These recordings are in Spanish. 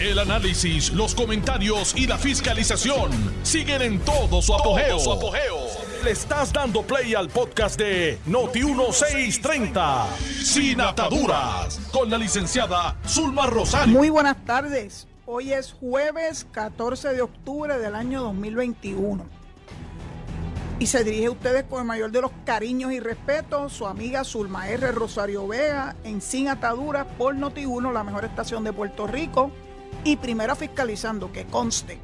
El análisis, los comentarios y la fiscalización siguen en todo su apogeo. Le estás dando play al podcast de Noti1630, Sin Ataduras, con la licenciada Zulma Rosario. Muy buenas tardes. Hoy es jueves 14 de octubre del año 2021 y se dirige a ustedes con el mayor de los cariños y respetos, su amiga Zulma R. Rosario Vega, en Sin Ataduras por Noti1, la mejor estación de Puerto Rico, y primero fiscalizando, que conste.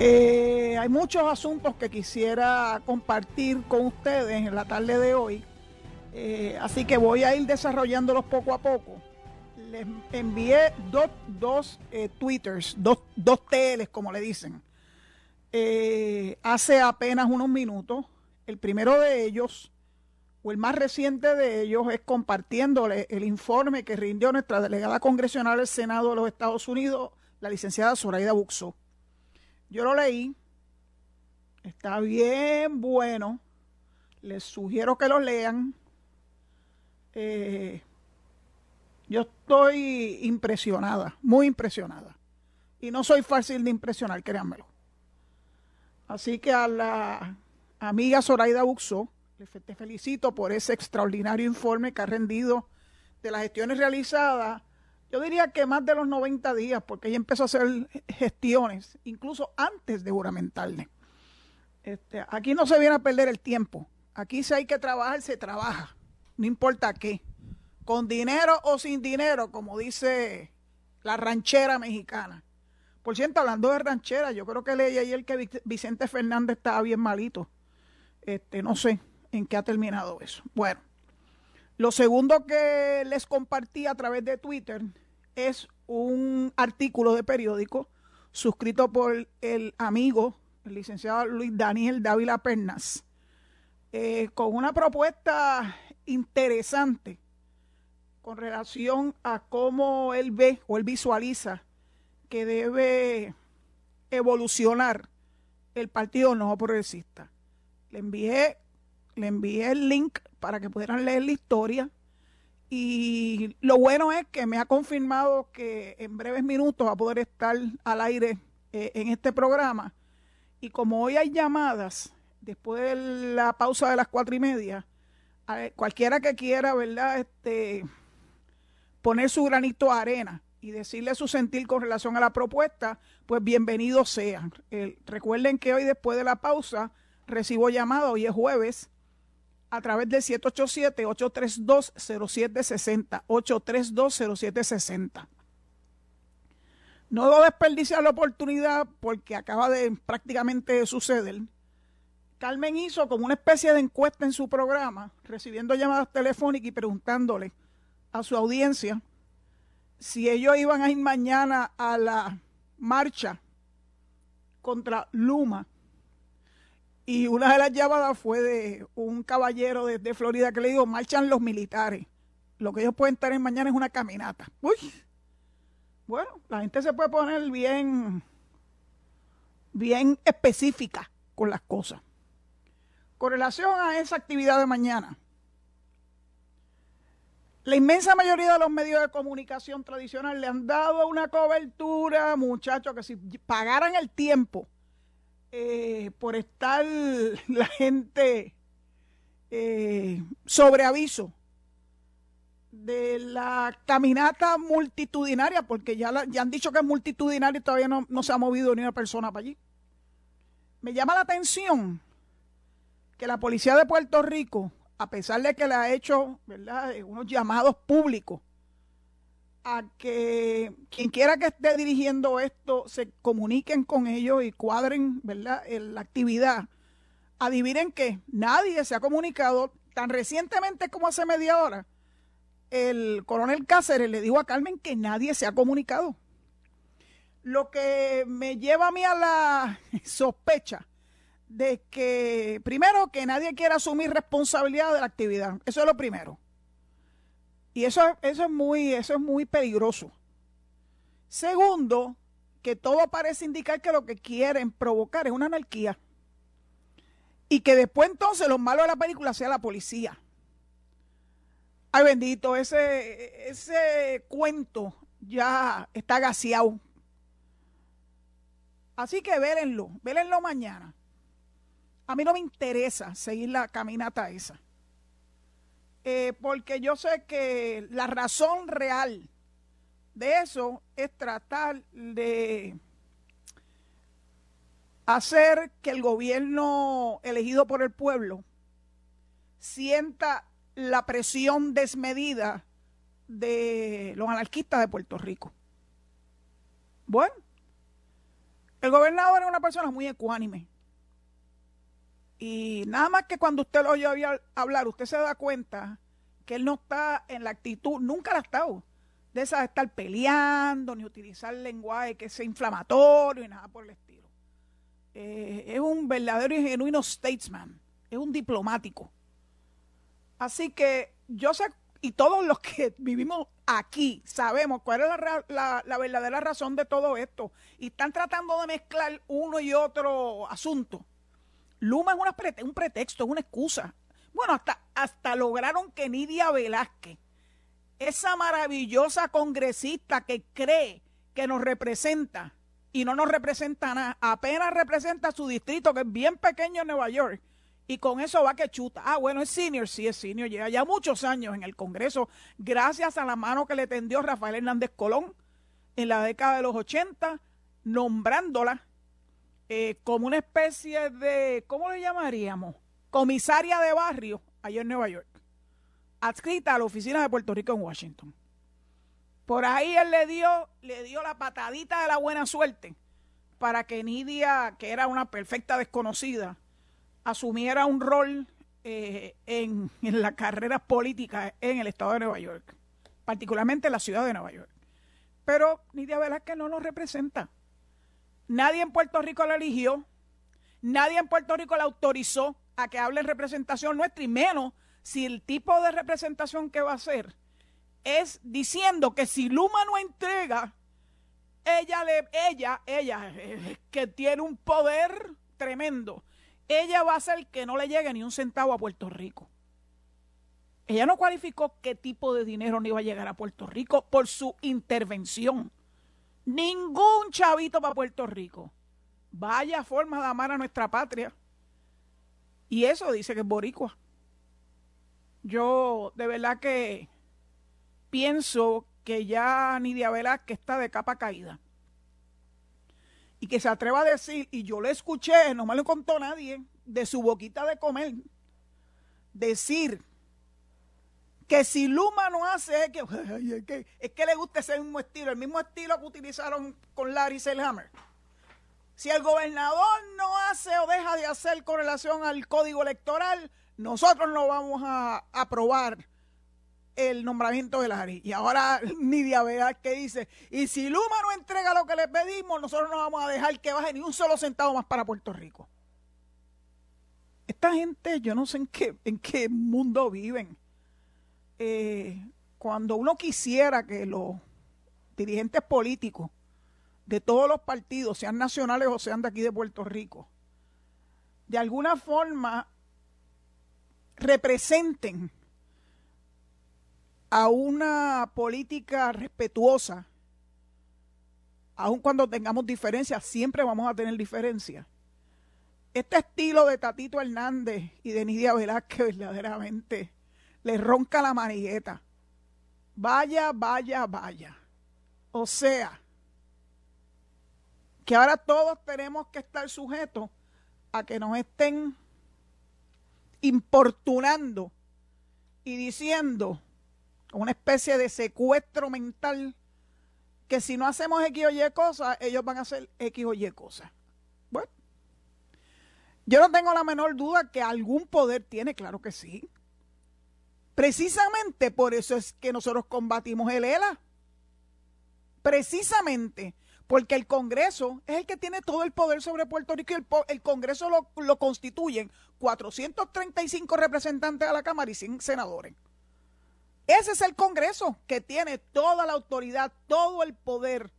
Eh, hay muchos asuntos que quisiera compartir con ustedes en la tarde de hoy, eh, así que voy a ir desarrollándolos poco a poco. Les envié dos, dos eh, twitters, dos, dos TLs, como le dicen hace apenas unos minutos. El primero de ellos, o el más reciente de ellos, es compartiéndole el informe que rindió nuestra delegada congresional del Senado de los Estados Unidos, la licenciada Zoraida Buxo. Yo lo leí, está bien bueno, les sugiero que lo lean. Eh, yo estoy impresionada, muy impresionada. Y no soy fácil de impresionar, créanmelo. Así que a la amiga Zoraida Buxo, te felicito por ese extraordinario informe que ha rendido de las gestiones realizadas. Yo diría que más de los 90 días, porque ella empezó a hacer gestiones, incluso antes de juramentarle. Este, aquí no se viene a perder el tiempo. Aquí si hay que trabajar, se trabaja. No importa qué. Con dinero o sin dinero, como dice la ranchera mexicana. Por cierto, hablando de ranchera, yo creo que leí ayer que Vicente Fernández estaba bien malito. Este, no sé en qué ha terminado eso. Bueno, lo segundo que les compartí a través de Twitter es un artículo de periódico suscrito por el amigo, el licenciado Luis Daniel Dávila Pernas, eh, con una propuesta interesante con relación a cómo él ve o él visualiza que debe evolucionar el Partido No Progresista. Le envié, le envié el link para que pudieran leer la historia. Y lo bueno es que me ha confirmado que en breves minutos va a poder estar al aire eh, en este programa. Y como hoy hay llamadas, después de la pausa de las cuatro y media, cualquiera que quiera, ¿verdad? Este, poner su granito de arena y decirle su sentir con relación a la propuesta, pues bienvenidos sean. recuerden que hoy después de la pausa recibo llamada, hoy es jueves, a través del 787-832-0760, 832-0760. No debo desperdiciar la oportunidad porque acaba de prácticamente suceder. Carmen hizo como una especie de encuesta en su programa, recibiendo llamadas telefónicas y preguntándole a su audiencia si ellos iban a ir mañana a la marcha contra Luma, y una de las llamadas fue de un caballero de, Florida que le dijo, marchan los militares. Lo que ellos pueden tener mañana es una caminata. Uy, bueno, la gente se puede poner bien, bien específica con las cosas. Con relación a esa actividad de mañana, la inmensa mayoría de los medios de comunicación tradicional le han dado una cobertura, muchachos, que si pagaran el tiempo eh, por estar la gente eh, sobre aviso de la caminata multitudinaria, porque ya, ya han dicho que es multitudinaria y todavía no, no se ha movido ni una persona para allí. Me llama la atención que la policía de Puerto Rico a pesar de que le ha hecho ¿verdad? Eh, unos llamados públicos a que quien quiera que esté dirigiendo esto se comuniquen con ellos y cuadren ¿verdad? la actividad. Adivinen que nadie se ha comunicado tan recientemente como hace media hora. El coronel Cáceres le dijo a Carmen que nadie se ha comunicado. Lo que me lleva a mí a la sospecha de que, primero, que nadie quiera asumir responsabilidad de la actividad. Eso es lo primero. Y eso, eso, es, muy, eso es muy peligroso. Segundo, que todo parece indicar que lo que quieren provocar es una anarquía. Y que después entonces lo malo de la película sea la policía. Ay bendito, ese, ese cuento ya está gaseado. Así que vélenlo, vélenlo mañana. A mí no me interesa seguir la caminata esa. Eh, porque yo sé que la razón real de eso es tratar de hacer que el gobierno elegido por el pueblo sienta la presión desmedida de los anarquistas de Puerto Rico. Bueno, el gobernador es una persona muy ecuánime. Y nada más que cuando usted lo oye hablar, usted se da cuenta que él no está en la actitud, nunca la ha estado, de esa de estar peleando, ni utilizar lenguaje que sea inflamatorio y nada por el estilo. Eh, es un verdadero y genuino statesman, es un diplomático. Así que yo sé, y todos los que vivimos aquí sabemos cuál es la, la, verdadera razón de todo esto. Y están tratando de mezclar uno y otro asunto. Luma es un pretexto, es una excusa. Bueno, hasta, lograron que Nidia Velázquez, esa maravillosa congresista que cree que nos representa y no nos representa nada, apenas representa su distrito, que es bien pequeño en Nueva York, y con eso va que chuta. Ah, bueno, es senior, sí es senior, lleva ya muchos años en el Congreso, gracias a la mano que le tendió Rafael Hernández Colón en la década de los 80, nombrándola eh, como una especie de, ¿cómo le llamaríamos? Comisaria de barrio allá en Nueva York, adscrita a la oficina de Puerto Rico en Washington. Por ahí él le dio, le dio la patadita de la buena suerte para que Nidia, que era una perfecta desconocida, asumiera un rol eh, en, en la carrera política en el estado de Nueva York, particularmente en la ciudad de Nueva York. Pero Nidia Velázquez no nos representa. Nadie en Puerto Rico la eligió, nadie en Puerto Rico la autorizó a que hable en representación nuestra y menos si el tipo de representación que va a hacer es diciendo que si Luma no entrega, ella le, ella, ella, que tiene un poder tremendo, ella va a hacer que no le llegue ni un centavo a Puerto Rico. Ella no cualificó qué tipo de dinero no iba a llegar a Puerto Rico por su intervención. Ningún chavito para Puerto Rico. Vaya forma de amar a nuestra patria. Y eso dice que es boricua. Yo de verdad que pienso que ya Nidia que está de capa caída. Y que se atreva a decir, y yo le escuché, no me lo contó nadie, de su boquita de comer, decir que si Luma no hace, es que, es que, le gusta ese mismo estilo, el mismo estilo que utilizaron con Larry Selhammer. Si el gobernador no hace o deja de hacer con relación al código electoral, nosotros no vamos a aprobar el nombramiento de Larry. Y ahora Nidia Vega que dice, y si Luma no entrega lo que le pedimos, nosotros no vamos a dejar que baje ni un solo centavo más para Puerto Rico. Esta gente, yo no sé en qué, en qué mundo viven eh, cuando uno quisiera que los dirigentes políticos de todos los partidos, sean nacionales o sean de aquí de Puerto Rico, de alguna forma representen a una política respetuosa, aun cuando tengamos diferencias, siempre vamos a tener diferencias. Este estilo de Tatito Hernández y de Nidia Velázquez verdaderamente le ronca la manigueta. Vaya, vaya, vaya. O sea, que ahora todos tenemos que estar sujetos a que nos estén importunando y diciendo una especie de secuestro mental que si no hacemos X o Y cosas, ellos van a hacer X o Y cosas. Bueno, yo no tengo la menor duda que algún poder tiene, claro que sí. Precisamente por eso es que nosotros combatimos el ELA. Precisamente porque el Congreso es el que tiene todo el poder sobre Puerto Rico y el, Congreso lo, lo, constituyen 435 representantes a la Cámara y 100 senadores. Ese es el Congreso que tiene toda la autoridad, todo el poder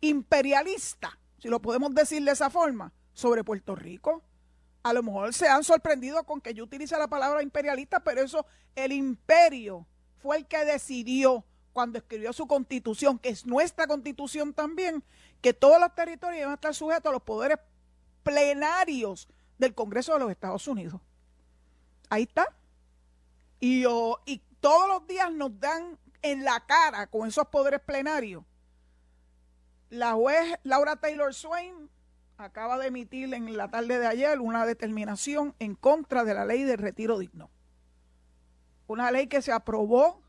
imperialista, si lo podemos decir de esa forma, sobre Puerto Rico a lo mejor se han sorprendido con que yo utilice la palabra imperialista, pero eso, el imperio fue el que decidió cuando escribió su constitución, que es nuestra constitución también, que todos los territorios van a estar sujetos a los poderes plenarios del Congreso de los Estados Unidos. Ahí está. Y, y todos los días nos dan en la cara con esos poderes plenarios. La juez Laura Taylor Swain acaba de emitir en la tarde de ayer una determinación en contra de la ley de retiro digno. Una ley que se aprobó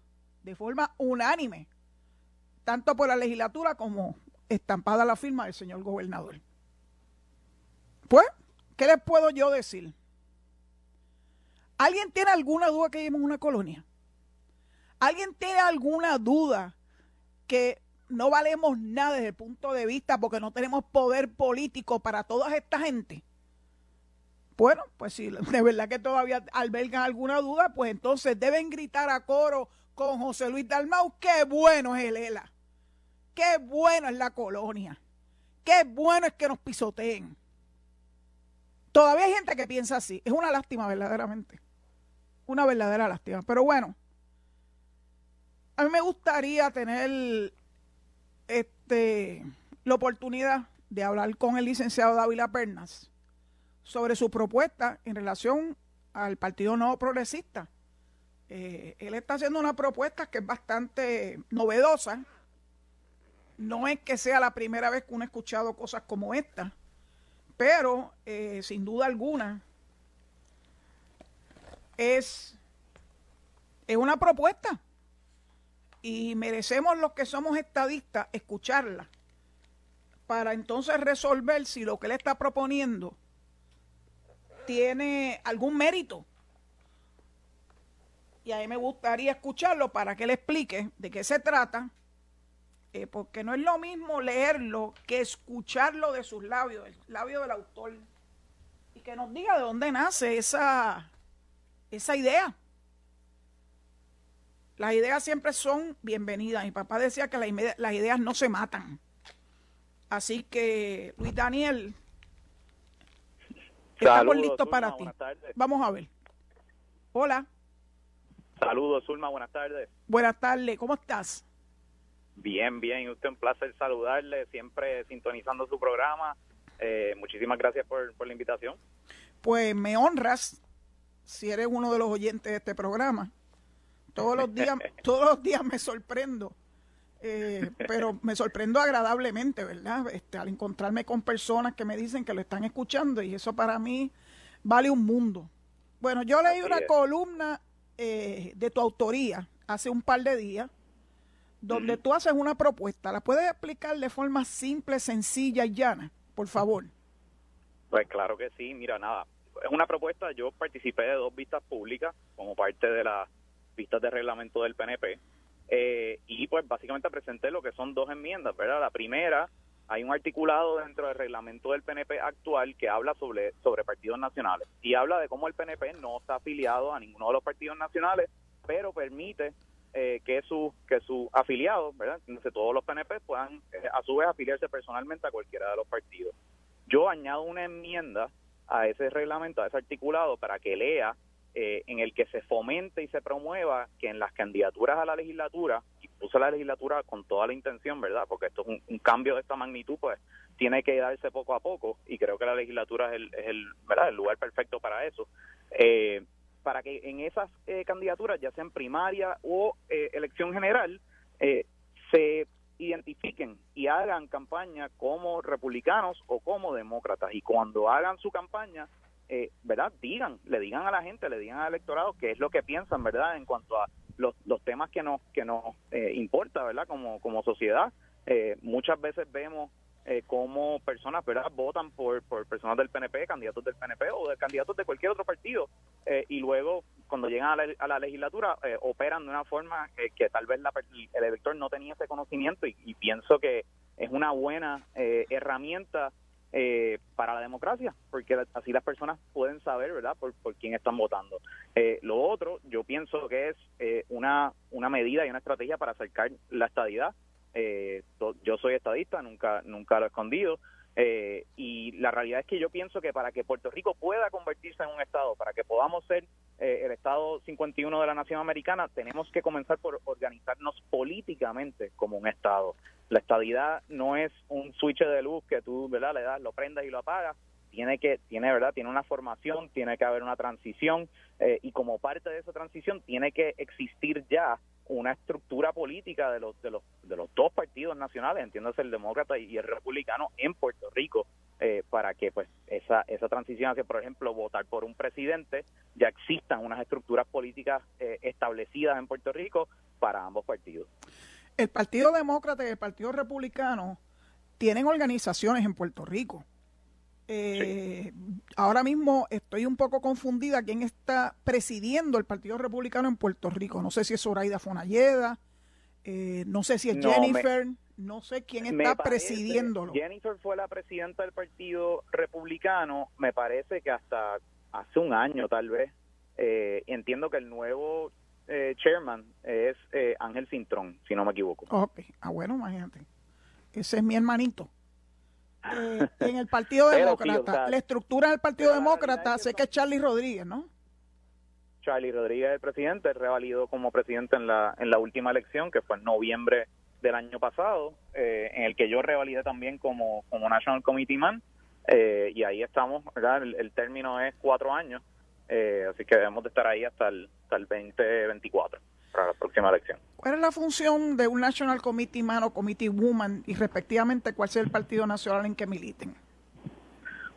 de forma unánime, tanto por la legislatura como estampada la firma del señor gobernador. Pues, ¿qué les puedo yo decir? ¿Alguien tiene alguna duda que vivimos una colonia? ¿Alguien tiene alguna duda que no valemos nada desde el punto de vista porque no tenemos poder político para toda esta gente? Bueno, pues si de verdad que todavía albergan alguna duda, pues entonces deben gritar a coro con José Luis Dalmau, qué bueno es el ELA, qué bueno es la colonia, qué bueno es que nos pisoteen. Todavía hay gente que piensa así, es una lástima verdaderamente, una verdadera lástima, pero bueno, a mí me gustaría tener este, la oportunidad de hablar con el licenciado Dávila Pernas sobre su propuesta en relación al Partido Nuevo Progresista. Eh, él está haciendo una propuesta que es bastante novedosa. No es que sea la primera vez que uno ha escuchado cosas como esta, pero eh, sin duda alguna es, es una propuesta y merecemos los que somos estadistas escucharla para entonces resolver si lo que él está proponiendo tiene algún mérito. Y a mí me gustaría escucharlo para que él explique de qué se trata, eh, porque no es lo mismo leerlo que escucharlo de sus labios, el labio del autor, y que nos diga de dónde nace esa, esa idea. Las ideas siempre son bienvenidas. Mi papá decía que las ideas no se matan. Así que, Luis Daniel, estamos listos para ti. Vamos a ver. Hola. Saludos, Zulma, buenas tardes. Buenas tardes, ¿cómo estás? Bien, bien, usted un placer saludarle, siempre sintonizando su programa. Eh, muchísimas gracias por, por la invitación. Pues me honras si eres uno de los oyentes de este programa. Todos los días, todos los días me sorprendo. Eh, pero me sorprendo agradablemente, ¿verdad? Este, al encontrarme con personas que me dicen que lo están escuchando y eso para mí vale un mundo. Bueno, yo leí una columna eh, de tu autoría hace un par de días donde tú haces una propuesta. ¿La puedes explicar de forma simple, sencilla y llana, por favor? Pues claro que sí. Mira, nada, es una propuesta. Yo participé de dos vistas públicas como parte de la vistas de reglamento del PNP. Eh, y pues básicamente presenté lo que son dos enmiendas, ¿verdad? La primera, hay un articulado dentro del reglamento del PNP actual que habla sobre, sobre partidos nacionales y habla de cómo el PNP no está afiliado a ninguno de los partidos nacionales, pero permite eh, que sus que sus afiliados, ¿verdad? Entonces todos los PNP puedan eh, a su vez afiliarse personalmente a cualquiera de los partidos. Yo añado una enmienda a ese reglamento, a ese articulado, para que lea eh, en el que se fomente y se promueva que en las candidaturas a la legislatura, y puse la legislatura con toda la intención, ¿verdad? Porque esto es un, cambio de esta magnitud, pues tiene que darse poco a poco y creo que la legislatura es el, es el, ¿verdad? el lugar perfecto para eso. Eh, para que en esas eh, candidaturas, ya sean primaria o elección general, se identifiquen y hagan campaña como republicanos o como demócratas. Y cuando hagan su campaña, eh, ¿verdad? Digan, le digan a la gente, le digan al electorado qué es lo que piensan, ¿verdad? En cuanto a los, los temas que nos que nos eh, importa, ¿verdad? Como, como sociedad. Eh, muchas veces vemos eh, cómo personas, ¿verdad? Votan por, por personas del PNP, candidatos del PNP o de candidatos de cualquier otro partido y luego cuando llegan a la, a la legislatura operan de una forma que tal vez la, el elector no tenía ese conocimiento y, y pienso que es una buena herramienta eh, para la democracia, porque así las personas pueden saber, ¿verdad?, por, por quién están votando. Eh, lo otro, yo pienso que es eh, una, una medida y una estrategia para acercar la estadidad. yo soy estadista, nunca, nunca lo he escondido. Eh, y la realidad es que yo pienso que para que Puerto Rico pueda convertirse en un Estado, para que podamos ser eh, el Estado 51 de la Nación Americana, tenemos que comenzar por organizarnos políticamente como un Estado. La estadidad no es un switch de luz que tú ¿verdad? le das, lo prendas y lo apagas. Tiene que, tiene verdad, tiene una formación, tiene que haber una transición eh, y como parte de esa transición tiene que existir ya una estructura política de los de los de los dos partidos nacionales, entiéndase el demócrata y el republicano en Puerto Rico, eh, para que pues esa esa transición hacia, por ejemplo, votar por un presidente, ya existan unas estructuras políticas eh, establecidas en Puerto Rico para ambos partidos. El Partido Demócrata y el Partido Republicano tienen organizaciones en Puerto Rico. Eh, ahora mismo estoy un poco confundida quién está presidiendo el Partido Republicano en Puerto Rico. No sé si es Zoraida Fonalleda, eh, no sé si es Jennifer, no sé quién está presidiéndolo. Jennifer fue la presidenta del Partido Republicano, me parece que hasta hace un año tal vez. Eh, entiendo que el nuevo chairman es Ángel Cintrón, si no me equivoco. Ok, ah bueno, imagínate. Ese es mi hermanito. Eh, en el Partido Demócrata. la estructura del Partido Demócrata, sé que es Charlie Rodríguez, ¿no? Charlie Rodríguez, el presidente, revalidó como presidente en la, en la última elección, que fue en noviembre del año pasado, eh, en el que yo revalidé también como, como National Committee Man, eh, y ahí estamos, ¿verdad? El, término es cuatro años, así que debemos de estar ahí hasta el, hasta el 2024 para la próxima elección. ¿Cuál es la función de un National Committee Man o Committee Woman y respectivamente cuál sea el partido nacional en que militen?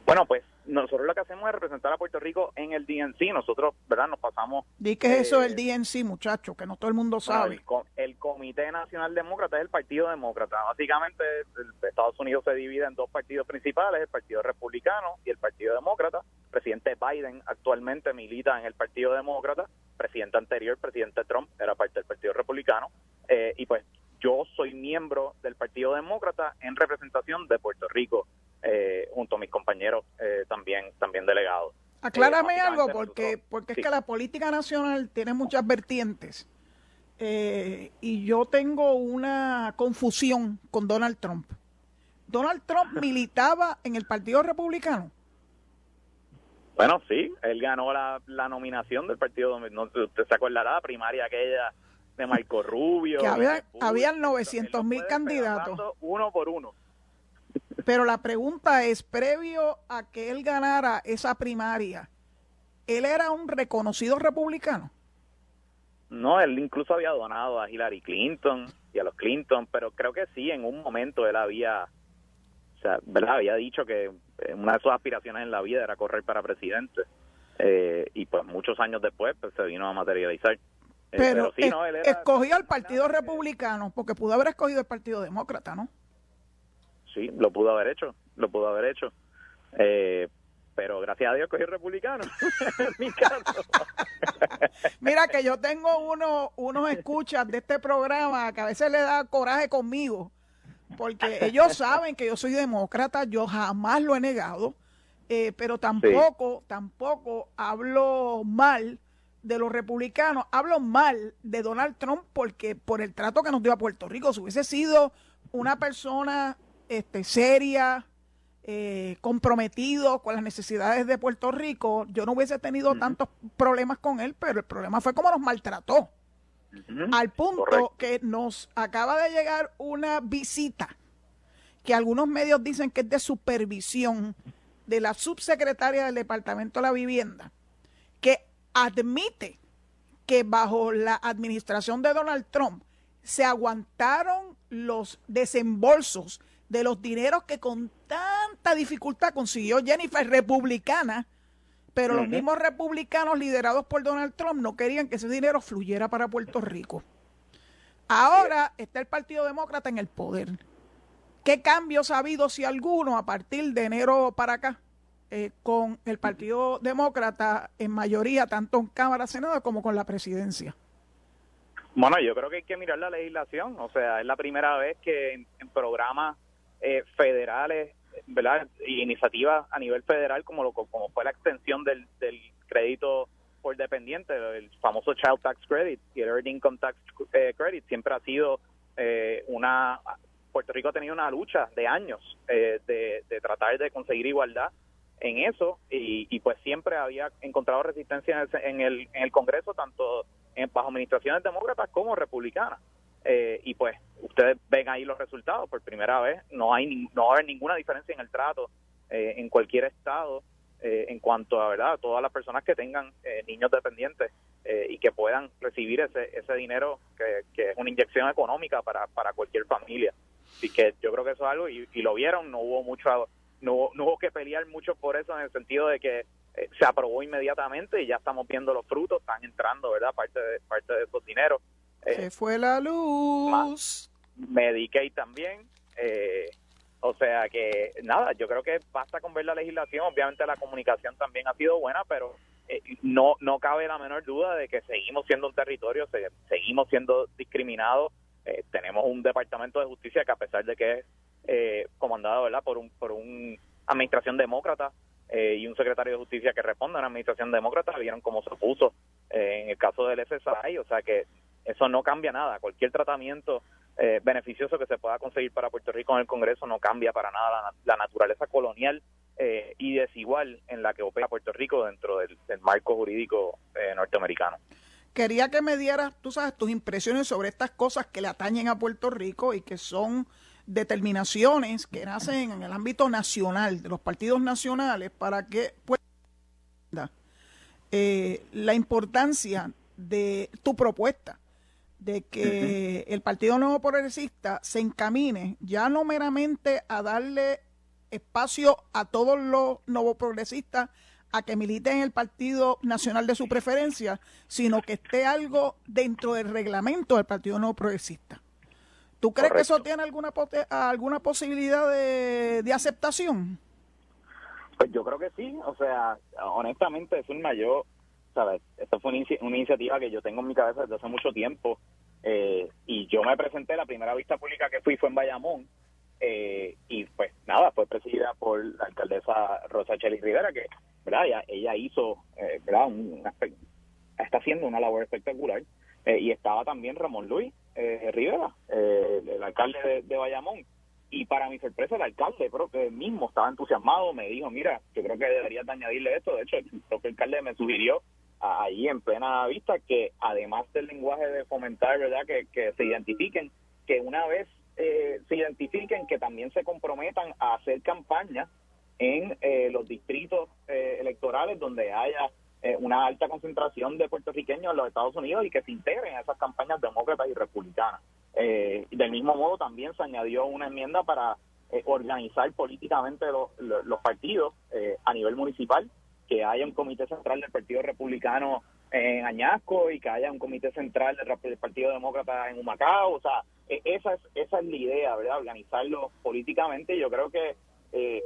Bueno, pues nosotros lo que hacemos es representar a Puerto Rico en el DNC. Nosotros, ¿verdad? Nos pasamos... Di que es eso del eh, DNC, muchacho, que no todo el mundo sabe. el, Comité Nacional Demócrata es el Partido Demócrata. Básicamente, Estados Unidos se divide en dos partidos principales, el Partido Republicano y el Partido Demócrata. El presidente Biden actualmente milita en el Partido Demócrata. Presidente anterior, presidente Trump, era parte del Partido Republicano. Eh, y pues yo soy miembro del Partido Demócrata en representación de Puerto Rico eh, junto a mis compañeros eh, también también delegados. Aclárame eh, algo, porque, porque es que la política nacional tiene muchas vertientes. y yo tengo una confusión con Donald Trump. Donald Trump militaba en el Partido Republicano. Bueno, sí, él ganó la, la nominación del partido, no, usted se acordará, la primaria aquella de Marco Rubio. Que había, habían 900 mil candidatos. Uno por uno. Pero la pregunta es, previo a que él ganara esa primaria, ¿él era un reconocido republicano? No, él incluso había donado a Hillary Clinton y a los Clinton, pero creo que sí, en un momento él había, o sea, ¿verdad? Había dicho que eh, una de sus aspiraciones en la vida era correr para presidente. Eh, y pues muchos años después pues, se vino a materializar. Eh, pero, sí, no, él escogió al Partido Republicano, porque pudo haber escogido el Partido Demócrata, ¿no? sí, lo pudo haber hecho, lo pudo haber hecho. Eh, pero gracias a Dios cogí republicano en mi caso. Mira que yo tengo uno, unos escuchas de este programa que a veces le da coraje conmigo, porque ellos saben que yo soy demócrata, yo jamás lo he negado, eh, pero tampoco, tampoco hablo mal de los republicanos, hablo mal de Donald Trump porque por el trato que nos dio a Puerto Rico, si hubiese sido una persona este, seria, eh, comprometido con las necesidades de Puerto Rico, yo no hubiese tenido tantos problemas con él, pero el problema fue cómo nos maltrató. Al punto que nos acaba de llegar una visita que algunos medios dicen que es de supervisión de la subsecretaria del Departamento de la Vivienda, que admite que bajo la administración de Donald Trump se aguantaron los desembolsos de los dineros que con tanta dificultad consiguió Jennifer republicana, pero los mismos republicanos liderados por Donald Trump no querían que ese dinero fluyera para Puerto Rico. Ahora está el Partido Demócrata en el poder. ¿Qué cambios ha habido, si alguno, a partir de enero para acá, eh, con el Partido Demócrata en mayoría, tanto en Cámara, Senado, como con la presidencia? Bueno, yo creo que hay que mirar la legislación. O sea, es la primera vez que en, en programas eh, federales, ¿verdad? Y iniciativas a nivel federal, como, lo, como fue la extensión del, del crédito por dependiente, el famoso Child Tax Credit y el Earned Income Tax eh, Credit, siempre ha sido eh, una Puerto Rico ha tenido una lucha de años eh, de, tratar de conseguir igualdad en eso y, pues siempre había encontrado resistencia en el, en el, Congreso, tanto en, bajo administraciones demócratas como republicanas. Eh, y pues ustedes ven ahí los resultados por primera vez, no hay no va a haber ninguna diferencia en el trato eh, en cualquier estado en cuanto a verdad todas las personas que tengan niños dependientes y que puedan recibir ese, ese dinero que, que es una inyección económica para, para cualquier familia. Así que yo creo que eso es algo, y, lo vieron, no hubo mucho, no, no hubo que pelear mucho por eso en el sentido de que eh, se aprobó inmediatamente y ya estamos viendo los frutos, están entrando, ¿verdad? Parte de, parte de esos dineros. Eh, se fue la luz. Medicaid también. Eh, o sea que, nada, yo creo que basta con ver la legislación. Obviamente la comunicación también ha sido buena, pero no no cabe la menor duda de que seguimos siendo un territorio, seguimos siendo discriminados eh, tenemos un departamento de justicia que a pesar de que es eh, comandado ¿verdad? por un por un administración demócrata eh, y un secretario de justicia que responde a una administración demócrata vieron cómo se puso en el caso del SSI o sea que eso no cambia nada. Cualquier tratamiento beneficioso que se pueda conseguir para Puerto Rico en el Congreso no cambia para nada la, naturaleza colonial y desigual en la que opera Puerto Rico dentro del marco jurídico norteamericano. Quería que me dieras, tú sabes, tus impresiones sobre estas cosas que le atañen a Puerto Rico y que son determinaciones que nacen en el ámbito nacional, de los partidos nacionales, para que eh, la importancia de tu propuesta de que el Partido Nuevo Progresista se encamine ya no meramente a darle espacio a todos los nuevos progresistas a que milite en el Partido Nacional de su preferencia, sino que esté algo dentro del reglamento del Partido No Progresista. ¿Tú crees que eso tiene alguna alguna posibilidad de, aceptación? Pues yo creo que sí, o sea, honestamente es un mayor, ¿sabes? Esta fue una, iniciativa que yo tengo en mi cabeza desde hace mucho tiempo eh, y yo me presenté, la primera vista pública que fui fue en Bayamón eh, y pues nada, fue presidida por la alcaldesa Rosa Cheli Rivera, que ¿verdad? Ella, hizo, eh, ¿verdad? está haciendo una labor espectacular. Eh, y estaba también Ramón Luis eh, Rivera, el, alcalde de, Bayamón. Y para mi sorpresa, el alcalde que mismo estaba entusiasmado, me dijo, mira, yo creo que deberías añadirle esto. De hecho, el propio alcalde me sugirió ahí en plena vista que además del lenguaje de fomentar, ¿verdad? Que, que se identifiquen, que una vez se identifiquen, que también se comprometan a hacer campaña en eh, los distritos eh, electorales donde haya eh, una alta concentración de puertorriqueños en los Estados Unidos y que se integren a esas campañas demócratas y republicanas. del mismo modo, también se añadió una enmienda para organizar políticamente los partidos a nivel municipal, que haya un comité central del Partido Republicano en Añasco y que haya un comité central del Partido Demócrata en Humacao. O sea, e, esa es, esa es la idea, ¿verdad? Organizarlo políticamente. Yo creo que eh,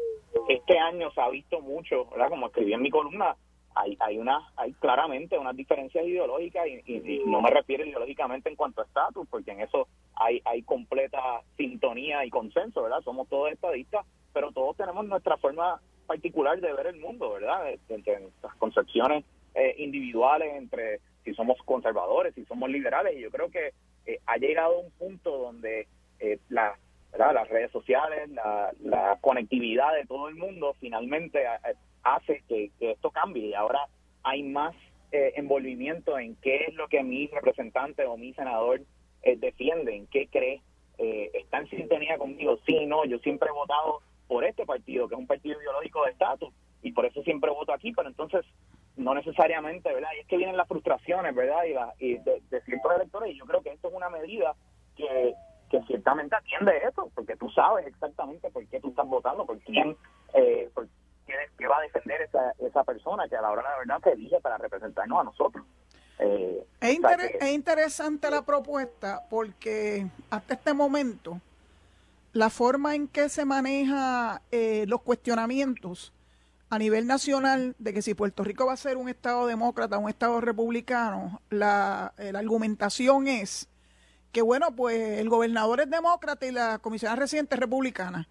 este año se ha visto mucho, ¿verdad? Como escribí en mi columna, hay, hay una, hay claramente unas diferencias ideológicas y, no me refiero ideológicamente en cuanto a estatus, porque en eso hay, hay completa sintonía y consenso, ¿verdad? Somos todos estadistas, pero todos tenemos nuestra forma particular de ver el mundo, ¿verdad? Entre nuestras concepciones eh, individuales, entre si somos conservadores, si somos liberales, y yo creo que eh, ha llegado un punto donde eh, la las redes sociales, la, conectividad de todo el mundo finalmente hace que, esto cambie y ahora hay más eh, envolvimiento en qué es lo que mi representante o mi senador eh, defiende, en qué cree, está en sintonía conmigo, sí, no, yo siempre he votado por este partido, que es un partido ideológico de estatus, y por eso siempre voto aquí, pero entonces no necesariamente, ¿verdad? Y es que vienen las frustraciones, ¿verdad? Y, de, de ciertos electores, y yo creo que esto es una medida que que ciertamente atiende eso, porque tú sabes exactamente por qué tú estás votando, por quién, eh, qué, va a defender esa, esa persona que a la hora de la verdad te elige para representarnos a nosotros. Eh, es, interesante la propuesta porque hasta este momento la forma en que se maneja eh, los cuestionamientos a nivel nacional de que si Puerto Rico va a ser un Estado demócrata, un Estado republicano, la, la argumentación es que bueno, pues el gobernador es demócrata y la comisionada residente es republicana.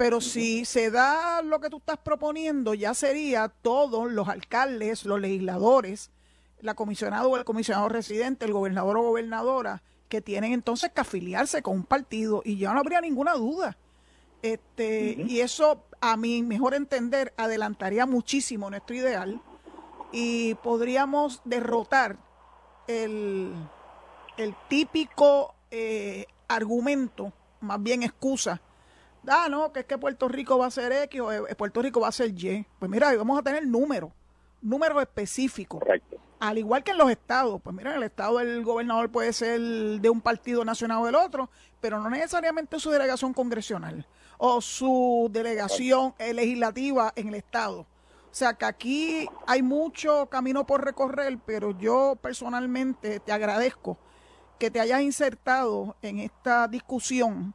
Pero si se da lo que tú estás proponiendo, ya sería todos los alcaldes, los legisladores, la comisionada o el comisionado residente, el gobernador o gobernadora, que tienen entonces que afiliarse con un partido y ya no habría ninguna duda. Este, Y eso, a mi mejor entender, adelantaría muchísimo nuestro ideal y podríamos derrotar el, el típico eh, argumento, más bien excusa, ah, no, que es que Puerto Rico va a ser X o eh, Puerto Rico va a ser Y. Pues mira, vamos a tener números, números específicos. Al igual que en los estados, pues mira, en el estado el gobernador puede ser de un partido nacional o del otro, pero no necesariamente su delegación congresional o su delegación legislativa en el estado. O sea que aquí hay mucho camino por recorrer, pero yo personalmente te agradezco que te hayas insertado en esta discusión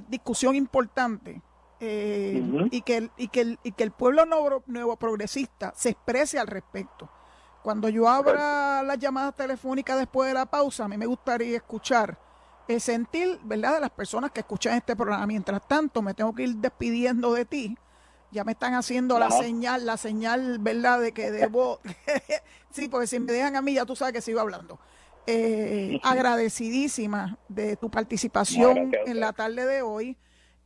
discusión importante eh, y, que, y, que el, y que el pueblo nuevo, nuevo progresista se exprese al respecto. Cuando yo abra las llamadas telefónicas después de la pausa, a mí me gustaría escuchar el sentir, ¿verdad?, de las personas que escuchan este programa. Mientras tanto, me tengo que ir despidiendo de ti. Ya me están haciendo la señal, la señal, ¿verdad?, de que debo. sí, porque si me dejan a mí, ya tú sabes que sigo hablando. Eh, agradecidísima de tu participación en la tarde de hoy.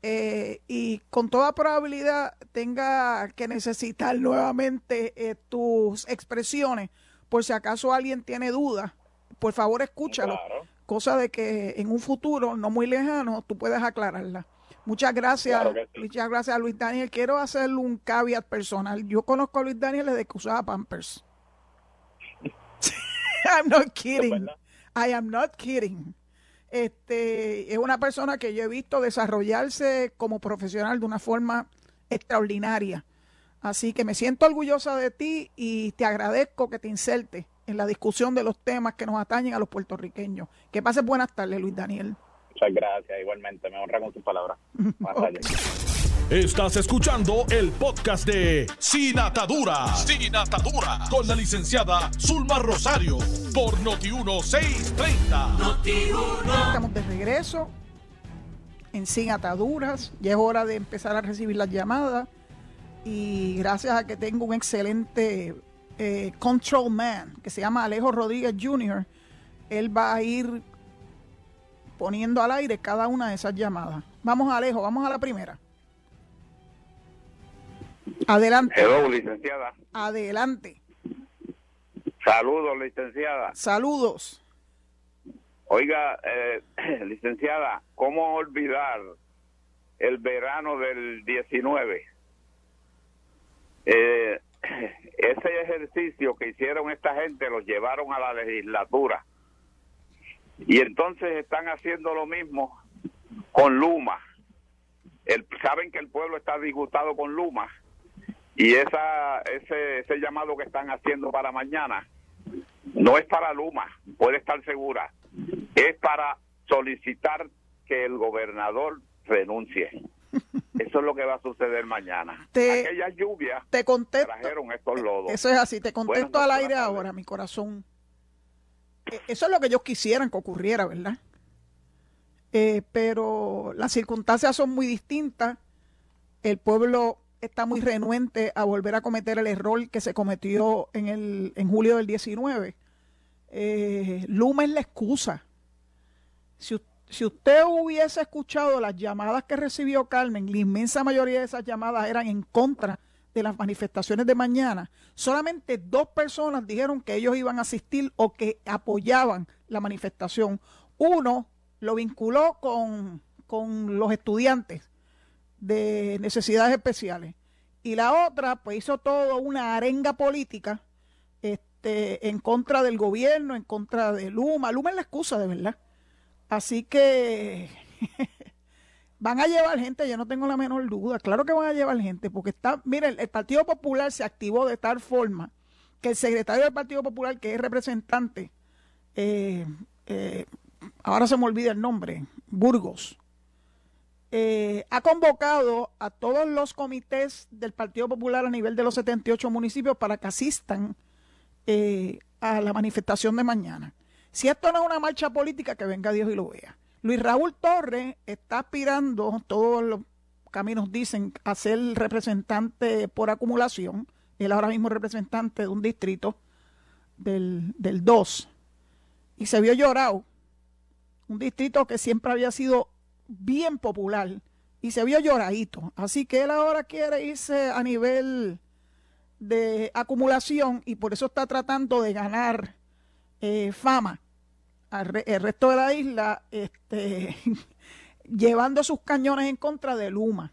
Eh, y con toda probabilidad tenga que necesitar nuevamente eh, tus expresiones, por si acaso alguien tiene dudas, por favor escúchalo, cosa de que en un futuro no muy lejano tú puedas aclararla. Muchas gracias, muchas gracias a Luis Daniel. Quiero hacerle un caveat personal. Yo conozco a Luis Daniel desde que usaba Pampers. I'm not kidding. I am not kidding. Este, es una persona que yo he visto desarrollarse como profesional de una forma extraordinaria. Así que me siento orgullosa de ti y te agradezco que te inserte en la discusión de los temas que nos atañen a los puertorriqueños. Que pases buenas tardes, Luis Daniel. Muchas gracias, igualmente. Me honra con tus palabras. Estás escuchando el podcast de Sin Atadura. Sin Atadura. Con la licenciada Zulma Rosario. Por Noti1630. Estamos de regreso en Sin Ataduras. Ya es hora de empezar a recibir las llamadas. Y gracias a que tengo un excelente eh, control man que se llama Alejo Rodríguez Jr., él va a ir poniendo al aire cada una de esas llamadas. Vamos, Alejo, vamos a la primera. Adelante. Hello, licenciada. Adelante. Saludos, licenciada. Saludos. Oiga, eh, licenciada, ¿cómo olvidar el verano del 19? Eh, ese ejercicio que hicieron esta gente los llevaron a la legislatura. Y entonces están haciendo lo mismo con Luma. El, saben que el pueblo está disgustado con Luma y esa, ese, ese llamado que están haciendo para mañana no es para Luma, puede estar segura, es para solicitar que el gobernador renuncie. Eso es lo que va a suceder mañana. Te, Aquellas lluvias te contesto, trajeron estos lodos. Eso es así, te contesto al aire ahora, mi corazón. E, eso es lo que ellos quisieran que ocurriera, ¿verdad? Eh, pero las circunstancias son muy distintas. El pueblo está muy renuente a volver a cometer el error que se cometió en, el, en julio del 19. Eh, Luma es la excusa. Si, si usted hubiese escuchado las llamadas que recibió Carmen, la inmensa mayoría de esas llamadas eran en contra de las manifestaciones de mañana. Solamente dos personas dijeron que ellos iban a asistir o que apoyaban la manifestación. Uno lo vinculó con, con los estudiantes de necesidades especiales. Y la otra, pues hizo todo una arenga política este, en contra del gobierno, en contra de Luma. Luma es la excusa, de verdad. Así que van a llevar gente, yo no tengo la menor duda. Claro que van a llevar gente, porque está, miren, el Partido Popular se activó de tal forma que el secretario del Partido Popular, que es representante, eh, eh, ahora se me olvida el nombre, Burgos, eh, ha convocado a todos los comités del Partido Popular a nivel de los 78 municipios para que asistan eh, a la manifestación de mañana. Si esto no es una marcha política, que venga Dios y lo vea. Luis Raúl Torres está aspirando, todos los caminos dicen, a ser representante por acumulación. Él ahora mismo es representante de un distrito del, del 2. Y se vio llorado un distrito que siempre había sido bien popular y se vio lloradito. Así que él ahora quiere irse a nivel de acumulación y por eso está tratando de ganar eh, fama al el resto de la isla, este, llevando sus cañones en contra de Luma.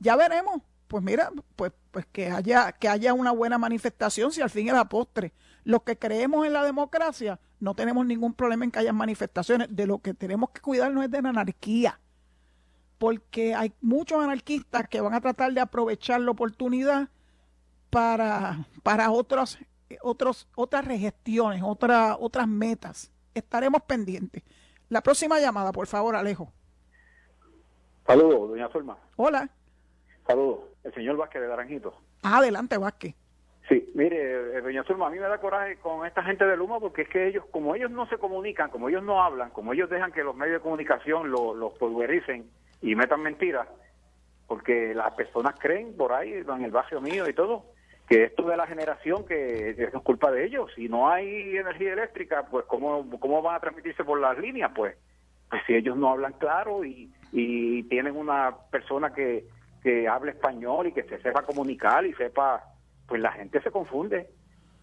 Ya veremos, pues mira, pues, pues que haya, que haya una buena manifestación si al fin era postre. Los que creemos en la democracia no tenemos ningún problema en que haya manifestaciones. De lo que tenemos que cuidarnos es de la anarquía. Porque hay muchos anarquistas que van a tratar de aprovechar la oportunidad para, para otros, otros, otras regestiones, otras otras metas. Estaremos pendientes. La próxima llamada, por favor, Alejo. Saludos, doña Zulma. Hola. Saludos. El señor Vázquez de Naranjito. adelante, Vázquez. Sí, mire, eh, doña Zulma, a mí me da coraje con esta gente de Luma porque es que ellos, como ellos no se comunican, como ellos no hablan, como ellos dejan que los medios de comunicación los lo pulvericen y metan mentiras, porque las personas creen por ahí, en el barrio mío y todo, que esto de la generación que, es culpa de ellos. Si no hay energía eléctrica, pues ¿cómo, cómo van a transmitirse por las líneas? Pues, pues si ellos no hablan claro y, y tienen una persona que, que hable español y que se sepa comunicar y sepa, pues la gente se confunde.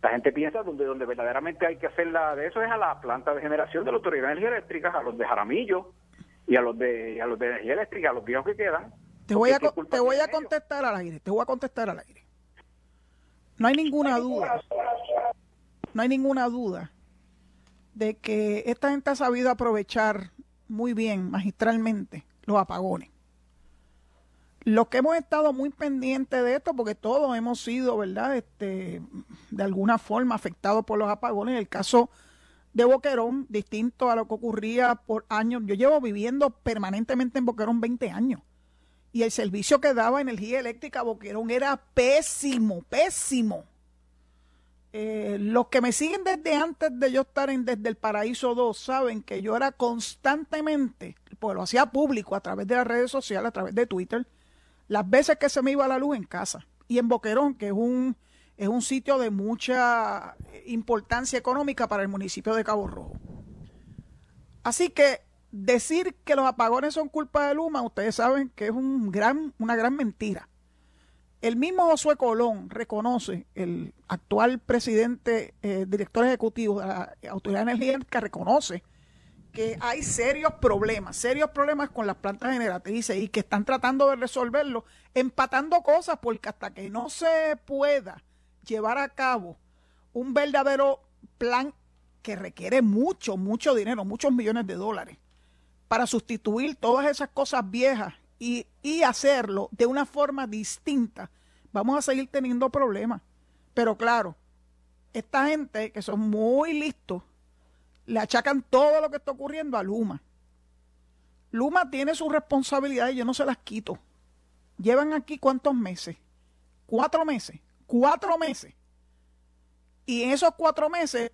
La gente piensa donde donde verdaderamente hay que hacerla de eso es a la planta de generación de la Autoridad de Energía Eléctrica, a los de Jaramillo y a los de a los de energía eléctrica, a los viejos que quedan. Te voy a te voy a contestar al aire, te voy a contestar al aire. No hay ninguna duda. No hay ninguna duda de que esta gente ha sabido aprovechar muy bien, magistralmente, los apagones. Los que hemos estado muy pendientes de esto, porque todos hemos sido, ¿verdad?, este, de alguna forma afectados por los apagones. El caso de Boquerón, distinto a lo que ocurría por años. Yo llevo viviendo permanentemente en Boquerón 20 años y el servicio que daba energía eléctrica a Boquerón era pésimo, pésimo. Eh, los que me siguen desde antes de yo estar en Desde el Paraíso 2 saben que yo era constantemente, pues lo hacía público a través de las redes sociales, a través de Twitter, las veces que se me iba la luz en casa. Y en Boquerón, que es un, es un sitio de mucha importancia económica para el municipio de Cabo Rojo. Así que decir que los apagones son culpa de Luma, ustedes saben que es un gran, una gran mentira. El mismo Josué Colón reconoce, el actual presidente, eh, director ejecutivo de la Autoridad de Energía, que reconoce que hay serios problemas, serios problemas con las plantas generatrices y que están tratando de resolverlo, empatando cosas, porque hasta que no se pueda llevar a cabo un verdadero plan que requiere mucho, mucho dinero, muchos millones de dólares, para sustituir todas esas cosas viejas y, hacerlo de una forma distinta, vamos a seguir teniendo problemas. Pero claro, esta gente que son muy listos, le achacan todo lo que está ocurriendo a Luma. Luma tiene sus responsabilidades, yo no se las quito. Llevan aquí cuántos meses? Cuatro meses. Cuatro meses. Y en esos cuatro meses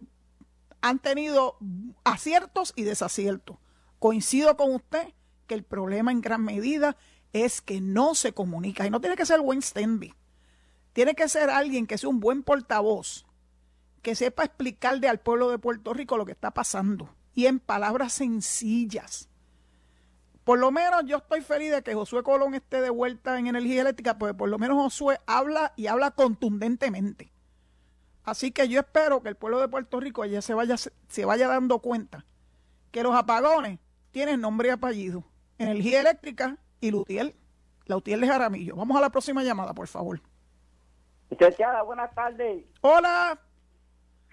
han tenido aciertos y desaciertos. Coincido con usted que el problema en gran medida es que no se comunica. Y no tiene que ser Wayne Stenby. Tiene que ser alguien que sea un buen portavoz, que sepa explicarle al pueblo de Puerto Rico lo que está pasando. Y en palabras sencillas. Por lo menos yo estoy feliz de que Josué Colón esté de vuelta en energía eléctrica, porque por lo menos Josué habla y habla contundentemente. Así que yo espero que el pueblo de Puerto Rico ya se vaya, se vaya dando cuenta que los apagones tiene nombre y apellido. Energía Eléctrica y Lutiel. Lutiel de Jaramillo. Vamos a la próxima llamada, por favor. Licenciada, buenas tardes. Hola.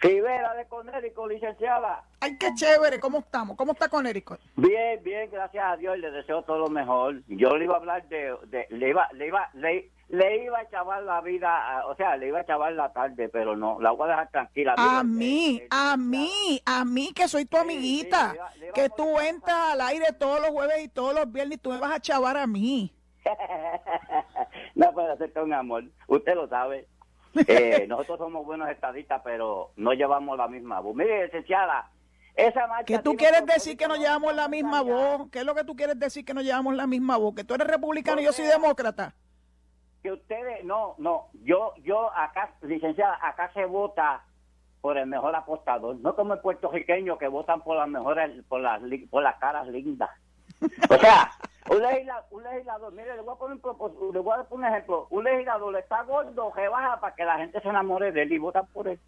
Rivera de Conérico, licenciada. Ay, qué chévere. ¿Cómo estamos? ¿Cómo está Conérico? Bien, bien, gracias a Dios. Le deseo todo lo mejor. Yo le iba a hablar de... le iba, le iba, le, le iba a chavar la vida, o sea, le iba a chavar la tarde, pero no, la voy a dejar tranquila. A mí, a mí, a mí que soy tu amiguita, que tú entras al aire todos los jueves y todos los viernes y tú me vas a chavar a mí. no puede hacerte un amor, usted lo sabe. Eh, nosotros somos buenos estadistas, pero no llevamos la misma voz. Mire, licenciada, esa marcha... ¿Qué tú quieres decir que no llevamos la misma voz? ¿Qué es lo que tú quieres decir que no llevamos la misma voz? ¿Que tú eres republicano y yo soy demócrata? que ustedes, no, no, yo, yo acá, licenciada, acá se vota por el mejor apostador, no como el puertorriqueño que votan por las mejores, por las, por las caras lindas. O sea, un legislador, mire, le voy a poner un, le voy a poner un ejemplo, un legislador le está gordo, que baja para que la gente se enamore de él y votan por él.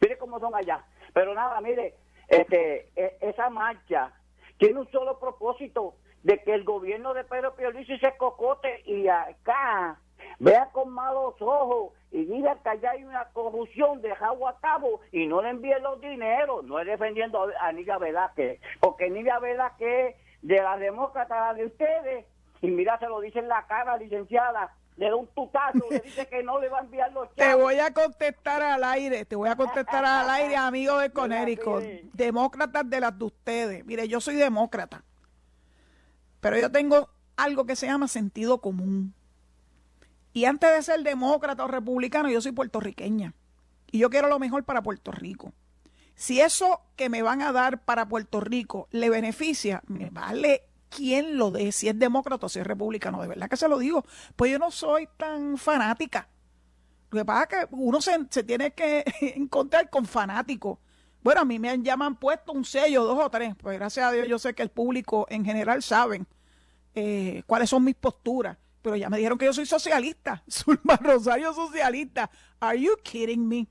Mire cómo son allá. Pero nada, mire, este, e, esa marcha tiene un solo propósito, de que el gobierno de Pedro Pierluisi se cocote y acá vea con malos ojos y diga que allá hay una corrupción de jabo a cabo y no le envíen los dineros. No es defendiendo a Nidia Velázquez, porque Nidia Velázquez de la demócrata de ustedes, y mira, se lo dice en la cara, licenciada, le da un tutazo, le dice que no le va a enviar los chavos. Te voy a contestar al aire, te voy a contestar al aire, amigo de Conérico. Demócratas de las de ustedes. Mire, yo soy demócrata, pero yo tengo algo que se llama sentido común. Y antes de ser demócrata o republicano, yo soy puertorriqueña. Y yo quiero lo mejor para Puerto Rico. Si eso que me van a dar para Puerto Rico le beneficia, me vale quien lo dé, si es demócrata o si es republicano, de verdad que se lo digo. Pues yo no soy tan fanática. Lo que pasa es que uno se, tiene que encontrar con fanáticos. Bueno, a mí me han, ya me han puesto un sello, dos o tres. Pues gracias a Dios yo sé que el público en general saben eh, cuáles son mis posturas. Pero ya me dijeron que yo soy socialista. Zulma Rosario socialista. Are you kidding me?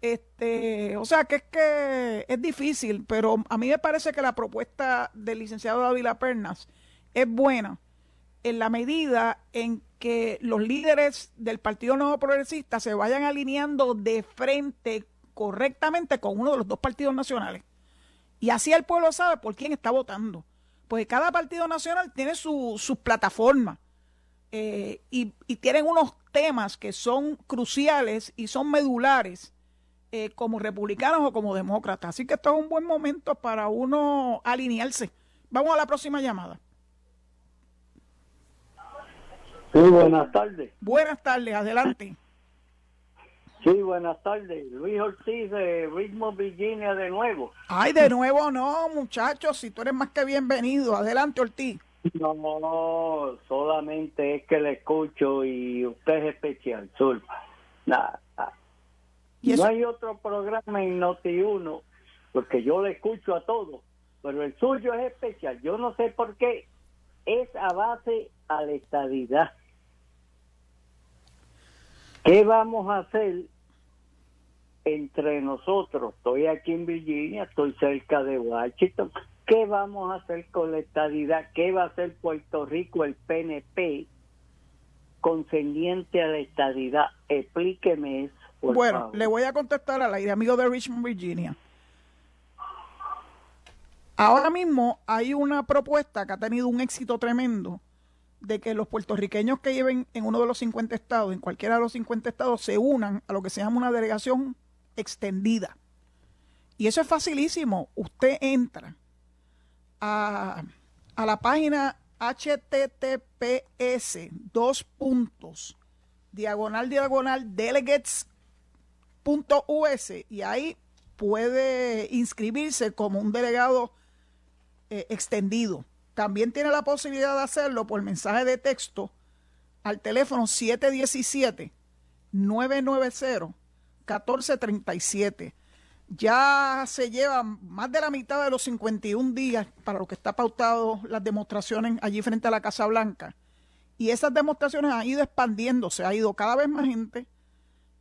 Este, o sea que es que es difícil, pero a mí me parece que la propuesta del licenciado Dávila Pernas es buena en la medida en que los líderes del Partido Nuevo Progresista se vayan alineando de frente correctamente con uno de los dos partidos nacionales. Y así el pueblo sabe por quién está votando. Porque cada partido nacional tiene su, su plataforma eh, y, y tienen unos temas que son cruciales y son medulares eh, como republicanos o como demócratas. Así que esto es un buen momento para uno alinearse. Vamos a la próxima llamada. Sí, buenas tardes. Buenas tardes, adelante. Sí, buenas tardes. Luis Ortiz de Richmond, Virginia, de nuevo. Ay, de nuevo no, muchachos, si tú eres más que bienvenido. Adelante, Ortiz. No, solamente es que le escucho y usted es especial, Sur. Nada, no hay otro programa en Noti1, porque yo le escucho a todos, pero el suyo es especial. Yo no sé por qué es a base a la estadidad. ¿Qué vamos a hacer entre nosotros? Estoy aquí en Virginia, estoy cerca de Washington. ¿Qué vamos a hacer con la estadidad? ¿Qué va a hacer Puerto Rico, el PNP, concerniente a la estadidad? Explíqueme eso bueno, le voy a contestar al aire, amigo de Richmond, Virginia. Ahora mismo hay una propuesta que ha tenido un éxito tremendo de que los puertorriqueños que viven en uno de los 50 estados, en cualquiera de los 50 estados, se unan a lo que se llama una delegación extendida. Y eso es facilísimo. Usted entra a, a la página https dos puntos diagonal diagonal delegates .us y ahí puede inscribirse como un delegado eh, extendido. También tiene la posibilidad de hacerlo por mensaje de texto al teléfono 717 990 1437. Ya se lleva más de la mitad de los 51 días para lo que está pautado las demostraciones allí frente a la Casa Blanca. Y esas demostraciones han ido expandiéndose, ha ido cada vez más gente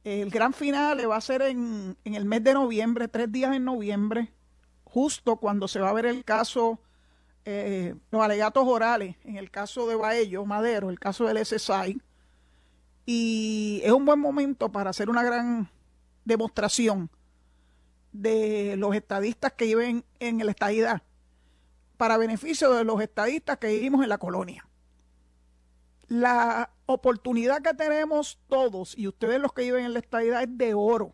el gran final va a ser en, el mes de noviembre, tres días en noviembre, justo cuando se va a ver el caso, eh, los alegatos orales, en el caso de Baello, Madero, el caso del SSI. Y es un buen momento para hacer una gran demostración de los estadistas que viven en el estadidad, para beneficio de los estadistas que vivimos en la colonia. La oportunidad que tenemos todos y ustedes los que viven en la estadidad es de oro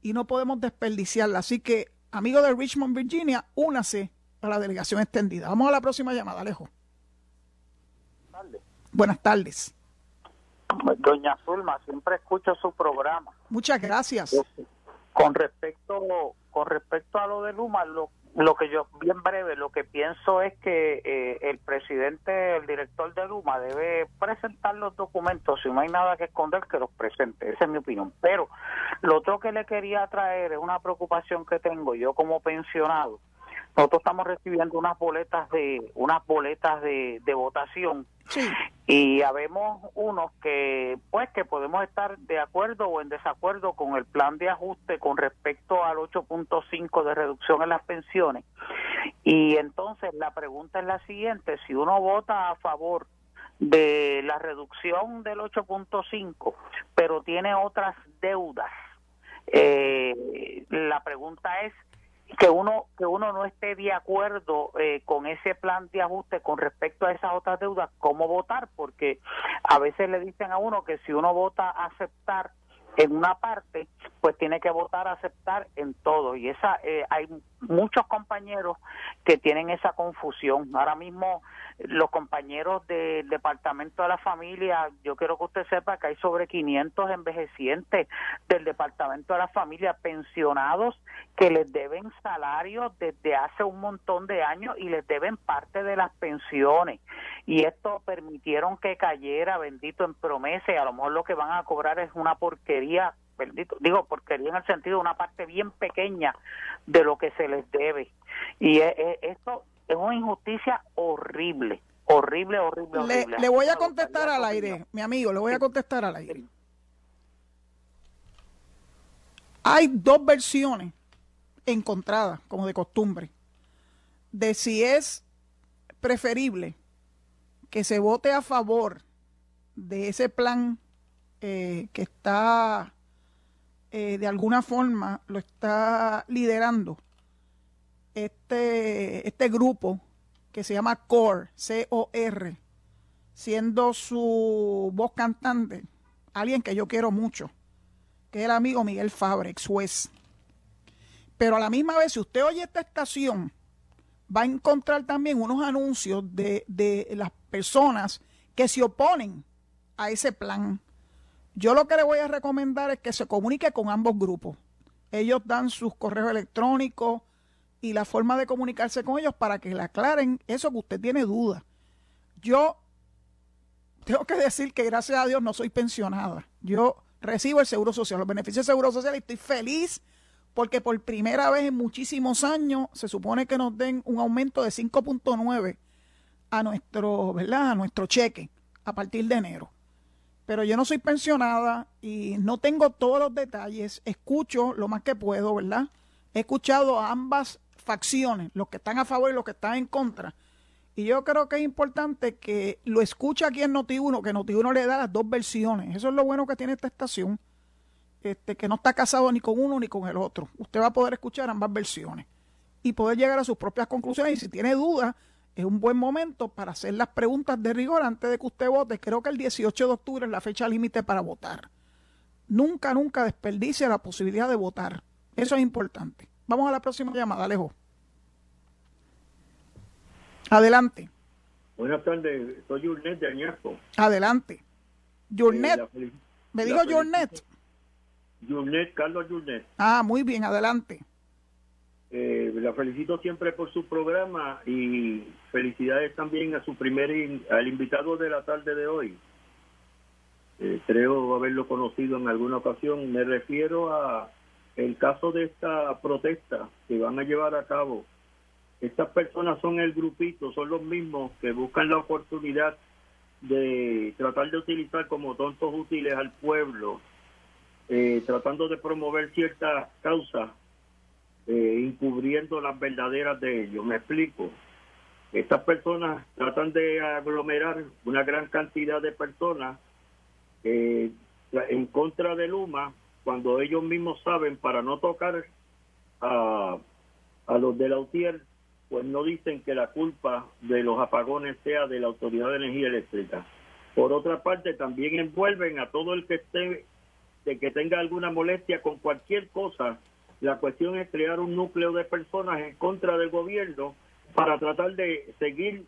y no podemos desperdiciarla. Así que, amigo de Richmond, Virginia, únase a la delegación extendida. Vamos a la próxima llamada, Alejo. Buenas tardes. Doña Zulma, siempre escucho su programa. Muchas gracias. Con respecto con respecto a lo de Luma, lo, lo que yo, bien breve, lo que pienso es que eh, el presidente, el director de Luma debe presentar los documentos, si no hay nada que esconder, que los presente, esa es mi opinión. Pero lo otro que le quería traer es una preocupación que tengo yo como pensionado. Nosotros estamos recibiendo unas boletas de unas boletas de, de votación. Y habemos unos que pues que podemos estar de acuerdo o en desacuerdo con el plan de ajuste con respecto al 8.5 de reducción en las pensiones. Y entonces la pregunta es la siguiente, si uno vota a favor de la reducción del 8.5, pero tiene otras deudas, eh, la pregunta es que uno que uno no esté de acuerdo eh, con ese plan de ajuste con respecto a esas otras deudas, cómo votar, porque a veces le dicen a uno que si uno vota aceptar en una parte, pues tiene que votar aceptar en todo. Y esa eh, hay muchos compañeros que tienen esa confusión. Ahora mismo los compañeros del Departamento de la Familia, yo quiero que usted sepa que hay sobre 500 envejecientes del Departamento de la Familia pensionados que les deben salarios desde hace un montón de años y les deben parte de las pensiones. Y esto permitieron que cayera, bendito, en promesa y a lo mejor lo que van a cobrar es una porquería bendito, digo porquería en el sentido de una parte bien pequeña de lo que se les debe. Y esto es una injusticia horrible, horrible, horrible, horrible. Le, voy a contestar al aire, mi amigo, le voy a contestar al aire. Hay dos versiones encontradas, como de costumbre, de si es preferible que se vote a favor de ese plan eh, que está eh, de alguna forma lo está liderando este, este grupo que se llama CORE, C-O-R, siendo su voz cantante alguien que yo quiero mucho, que es el amigo Miguel Fabre, ex juez. Pero a la misma vez, si usted oye esta estación, va a encontrar también unos anuncios de, de las personas que se oponen a ese plan. Yo lo que le voy a recomendar es que se comunique con ambos grupos. Ellos dan sus correos electrónicos, y la forma de comunicarse con ellos para que le aclaren eso que usted tiene duda. Yo tengo que decir que gracias a Dios no soy pensionada. Yo recibo el seguro social, los beneficios del seguro social y estoy feliz porque por primera vez en muchísimos años se supone que nos den un aumento de 5.9 a nuestro, ¿verdad? A nuestro cheque a partir de enero. Pero yo no soy pensionada y no tengo todos los detalles, escucho lo más que puedo, ¿verdad? He escuchado a ambas facciones, los que están a favor y los que están en contra. Y yo creo que es importante que lo escuche aquí en Noti1, que Noti1 le da las dos versiones. Eso es lo bueno que tiene esta estación, este, que no está casado ni con uno ni con el otro. Usted va a poder escuchar ambas versiones y poder llegar a sus propias conclusiones. Y si tiene dudas, es un buen momento para hacer las preguntas de rigor antes de que usted vote. Creo que el 18 de octubre es la fecha límite para votar. Nunca, nunca desperdicie la posibilidad de votar. Eso es importante. Vamos a la próxima llamada, Alejo. Adelante. Buenas tardes, soy Yurnet de Añasco. Adelante. Yurnet. Eh, ¿Me dijo Yurnet? Yurnet, Carlos Yurnet. Ah, muy bien, adelante. Eh, la felicito siempre por su programa y felicidades también a su primer al invitado de la tarde de hoy. Eh, creo haberlo conocido en alguna ocasión. Me refiero a el caso de esta protesta que van a llevar a cabo, estas personas son el grupito, son los mismos que buscan la oportunidad de tratar de utilizar como tontos útiles al pueblo, eh, tratando de promover ciertas causas, eh, encubriendo las verdaderas de ellos. Me explico. Estas personas tratan de aglomerar una gran cantidad de personas eh, en contra de Luma cuando ellos mismos saben para no tocar a, a los de la UTIER, pues no dicen que la culpa de los apagones sea de la Autoridad de Energía Eléctrica. Por otra parte, también envuelven a todo el que esté, de que tenga alguna molestia con cualquier cosa. La cuestión es crear un núcleo de personas en contra del gobierno para tratar de seguir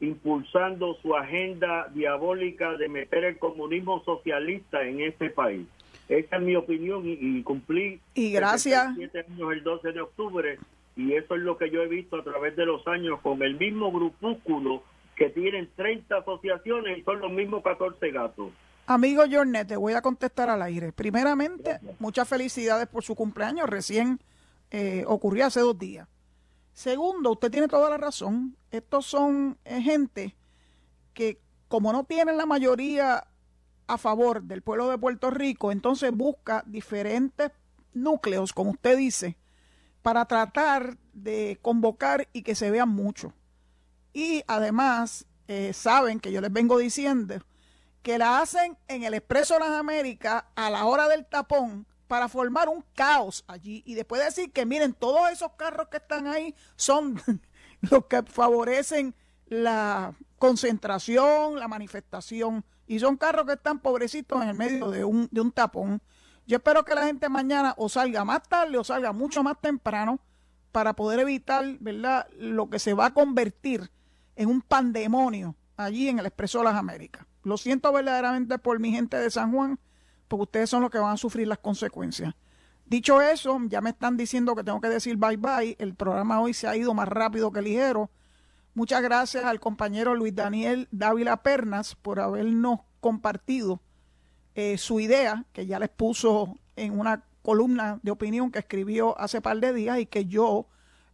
impulsando su agenda diabólica de meter el comunismo socialista en este país. Esa es mi opinión y, cumplí y gracias años el 12 de octubre y eso es lo que yo he visto a través de los años con el mismo grupúsculo que tienen 30 asociaciones y son los mismos 14 gatos. Amigo Jornet, te voy a contestar al aire. Primeramente, muchas felicidades por su cumpleaños, recién eh, ocurrió hace dos días. Segundo, usted tiene toda la razón. Estos son eh, gente que, como no tienen la mayoría a favor del pueblo de Puerto Rico, entonces busca diferentes núcleos, como usted dice, para tratar de convocar y que se vean mucho. Y además, eh, saben que yo les vengo diciendo que la hacen en el Expreso las Américas a la hora del tapón para formar un caos allí y después decir que miren, todos esos carros que están ahí son los que favorecen la concentración, la manifestación y son carros que están pobrecitos en el medio de un, de un tapón. Yo espero que la gente mañana o salga más tarde o salga mucho más temprano para poder evitar, ¿verdad?, lo que se va a convertir en un pandemonio allí en el Expreso de las Américas. Lo siento verdaderamente por mi gente de San Juan, porque ustedes son los que van a sufrir las consecuencias. Dicho eso, ya me están diciendo que tengo que decir bye bye. El programa hoy se ha ido más rápido que ligero. Muchas gracias al compañero Luis Daniel Dávila Pernas por habernos compartido eh, su idea, que ya les puso en una columna de opinión que escribió hace par de días y que yo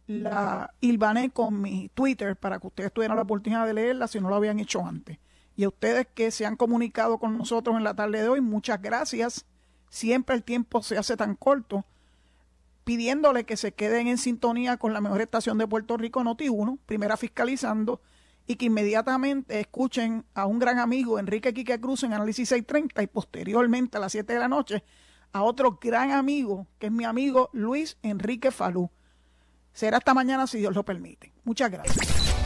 la hilvané con mi Twitter para que ustedes tuvieran la oportunidad de leerla si no lo habían hecho antes. Y a ustedes que se han comunicado con nosotros en la tarde de hoy, muchas gracias. Siempre el tiempo se hace tan corto. Pidiéndole que se queden en sintonía con la mejor estación de Puerto Rico, Noti1, primera fiscalizando, y que inmediatamente escuchen a un gran amigo, Enrique Quique Cruz, en Análisis 630, y posteriormente a las 7 de la noche, a otro gran amigo, que es mi amigo Luis Enrique Falú. Será hasta mañana si Dios lo permite. Muchas gracias.